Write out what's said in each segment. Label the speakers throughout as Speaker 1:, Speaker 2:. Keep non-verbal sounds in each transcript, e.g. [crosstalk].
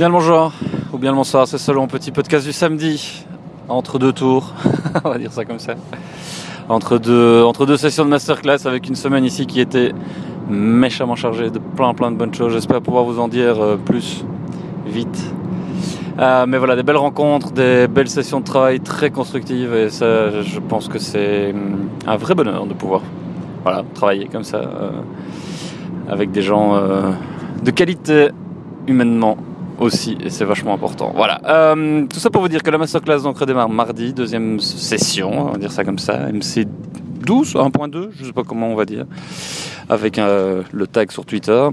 Speaker 1: Bien le bonjour, ou bien le bonsoir, c'est selon petit podcast du samedi, entre deux tours, [laughs] on va dire ça comme ça. Entre deux, entre deux sessions de masterclass avec une semaine ici qui était méchamment chargée de plein plein de bonnes choses. J'espère pouvoir vous en dire euh, plus vite. Euh, mais voilà, des belles rencontres, des belles sessions de travail très constructives et ça, je pense que c'est hum, un vrai bonheur de pouvoir voilà, travailler comme ça euh, avec des gens de qualité humainement aussi, et c'est vachement important. Voilà. Euh, tout ça pour vous dire que la masterclass donc redémarre mardi, deuxième session, on va dire ça comme ça, MC 12, 1.2, je sais pas comment on va dire, avec euh, le tag sur Twitter.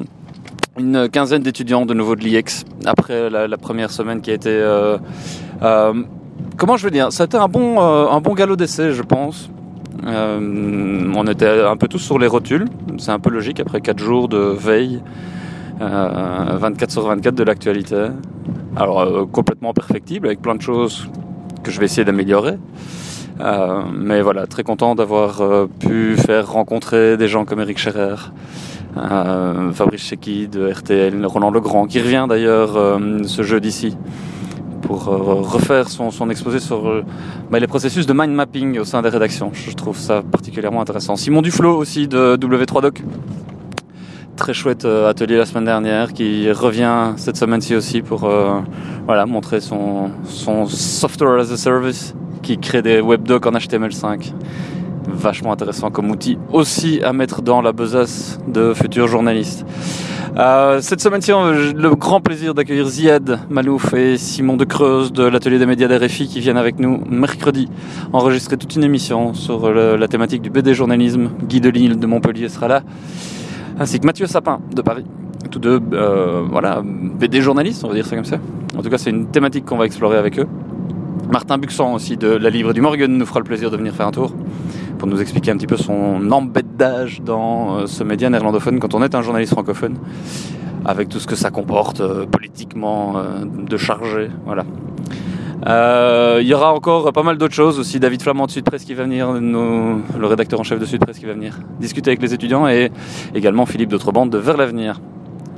Speaker 1: Une quinzaine d'étudiants de nouveau de l'IEX après la, première semaine qui a été. euh, comment je veux dire Ça a été un bon, un bon galop d'essai, je pense. On était un peu tous sur les rotules, c'est un peu logique après 4 jours de veille, euh, 24 sur 24 de l'actualité. Alors euh, complètement perfectible avec plein de choses que je vais essayer d'améliorer. Euh, mais voilà, très content d'avoir euh, pu faire rencontrer des gens comme Eric Scherer, euh, Fabrice Cheki de RTL, Roland Legrand, qui revient d'ailleurs euh, ce jeudi-ci pour euh, refaire son, exposé sur euh, bah, les processus de mind mapping au sein des rédactions. Je trouve ça particulièrement intéressant. Simon Duflo aussi de W3Doc. Très chouette euh, atelier la semaine dernière qui revient cette semaine-ci aussi pour euh, voilà, montrer son, son software as a service qui crée des webdocs en HTML5. Vachement intéressant comme outil aussi à mettre dans la besace de futurs journalistes. Euh, cette semaine-ci, on le grand plaisir d'accueillir Ziad Malouf et Simon de Creuse de l'atelier des médias d'RFI qui viennent avec nous mercredi enregistrer toute une émission sur la thématique du BD journalisme. Guy Delisle de Montpellier sera là, ainsi que Mathieu Sapin de Paris. Tous deux, euh, voilà, BD journalistes, on va dire ça comme ça. En tout cas, c'est une thématique qu'on va explorer avec eux. Martin Buxan aussi de la Livre du Morgan nous fera le plaisir de venir faire un tour pour nous expliquer un petit peu son embêtage dans euh, ce média néerlandophone quand on est un journaliste francophone, avec tout ce que ça comporte euh, politiquement de chargé. Voilà. Euh, Il y aura encore pas mal d'autres choses aussi. David Flamand de Sud Presse qui va venir, le rédacteur en chef de Sud Presse qui va venir discuter avec les étudiants et également Philippe d'Autrebande de Vers l'avenir.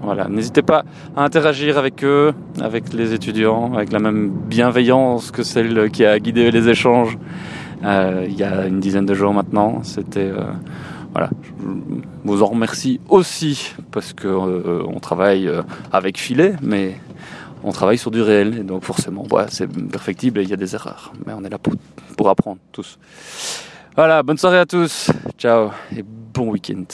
Speaker 1: Voilà, n'hésitez pas à interagir avec eux, avec les étudiants, avec la même bienveillance que celle qui a guidé les échanges euh, il y a une dizaine de jours maintenant. C'était euh, voilà, je vous en remercie aussi parce que on travaille avec filet, mais on travaille sur du réel donc forcément, c'est perfectible et il y a des erreurs, mais on est là pour pour apprendre tous. Voilà, bonne soirée à tous, ciao et bon week-end.